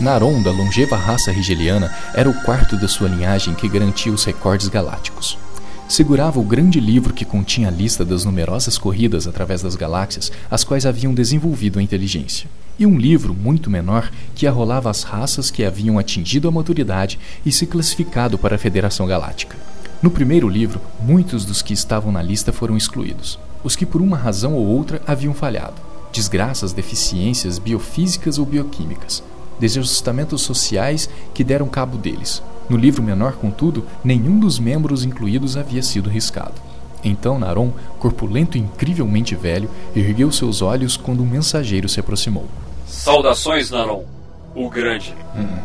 Naron, da longeva raça rigeliana, era o quarto da sua linhagem que garantia os recordes galácticos. Segurava o grande livro que continha a lista das numerosas corridas através das galáxias, as quais haviam desenvolvido a inteligência. E um livro, muito menor, que arrolava as raças que haviam atingido a maturidade e se classificado para a Federação Galáctica. No primeiro livro, muitos dos que estavam na lista foram excluídos, os que por uma razão ou outra haviam falhado. Desgraças, deficiências biofísicas ou bioquímicas, desajustamentos sociais que deram cabo deles. No livro menor, contudo, nenhum dos membros incluídos havia sido riscado. Então Naron, corpulento e incrivelmente velho, ergueu seus olhos quando um mensageiro se aproximou. Saudações, Naron, o Grande. Hum,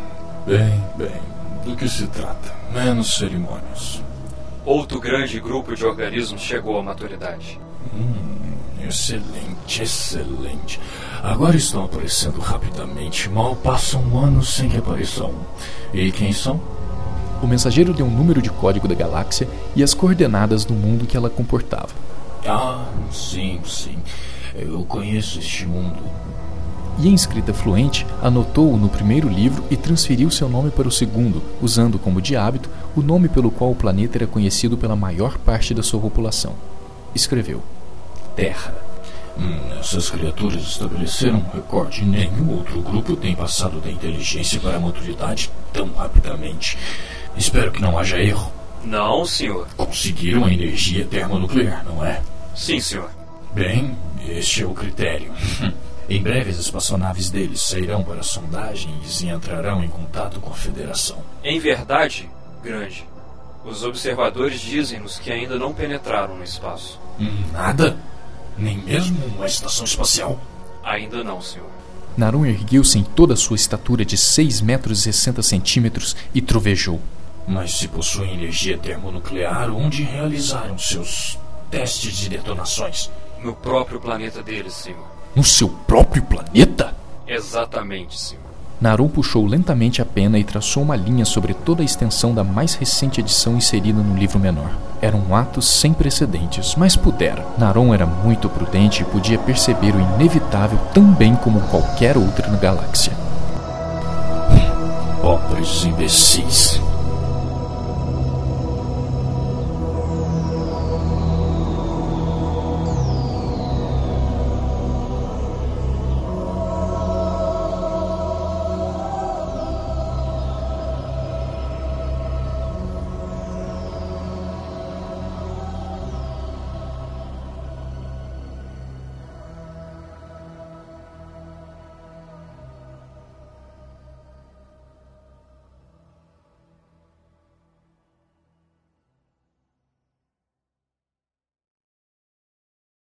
bem, bem. Do que se trata? Menos cerimônias. Outro grande grupo de organismos chegou à maturidade. Hum, excelente, excelente. Agora estão aparecendo rapidamente. Mal passa um ano sem que apareça um. E quem são? O mensageiro deu um número de código da galáxia e as coordenadas do mundo que ela comportava. Ah, sim, sim. Eu conheço este mundo. E em escrita fluente, anotou-o no primeiro livro e transferiu seu nome para o segundo, usando como de hábito o nome pelo qual o planeta era conhecido pela maior parte da sua população. Escreveu: Terra. Hum, essas criaturas estabeleceram um recorde. Nenhum outro grupo tem passado da inteligência para a maturidade tão rapidamente. Espero que não haja erro. Não, senhor. Conseguiram a energia termonuclear, não é? Sim, senhor. Bem, este é o critério. Em breve, as espaçonaves deles sairão para sondagens e entrarão em contato com a Federação. Em verdade, grande, os observadores dizem-nos que ainda não penetraram no espaço. Hum, nada? Nem mesmo uma estação espacial? Ainda não, senhor. Narum ergueu-se em toda a sua estatura de 6 metros e 60 centímetros e trovejou. Mas se possuem energia termonuclear, onde realizaram seus testes de detonações? No próprio planeta deles, senhor. No seu próprio planeta? Exatamente, senhor. Narum puxou lentamente a pena e traçou uma linha sobre toda a extensão da mais recente edição inserida no livro menor. Era um ato sem precedentes, mas pudera. Naron era muito prudente e podia perceber o inevitável tão bem como qualquer outra na galáxia. Pobres imbecis.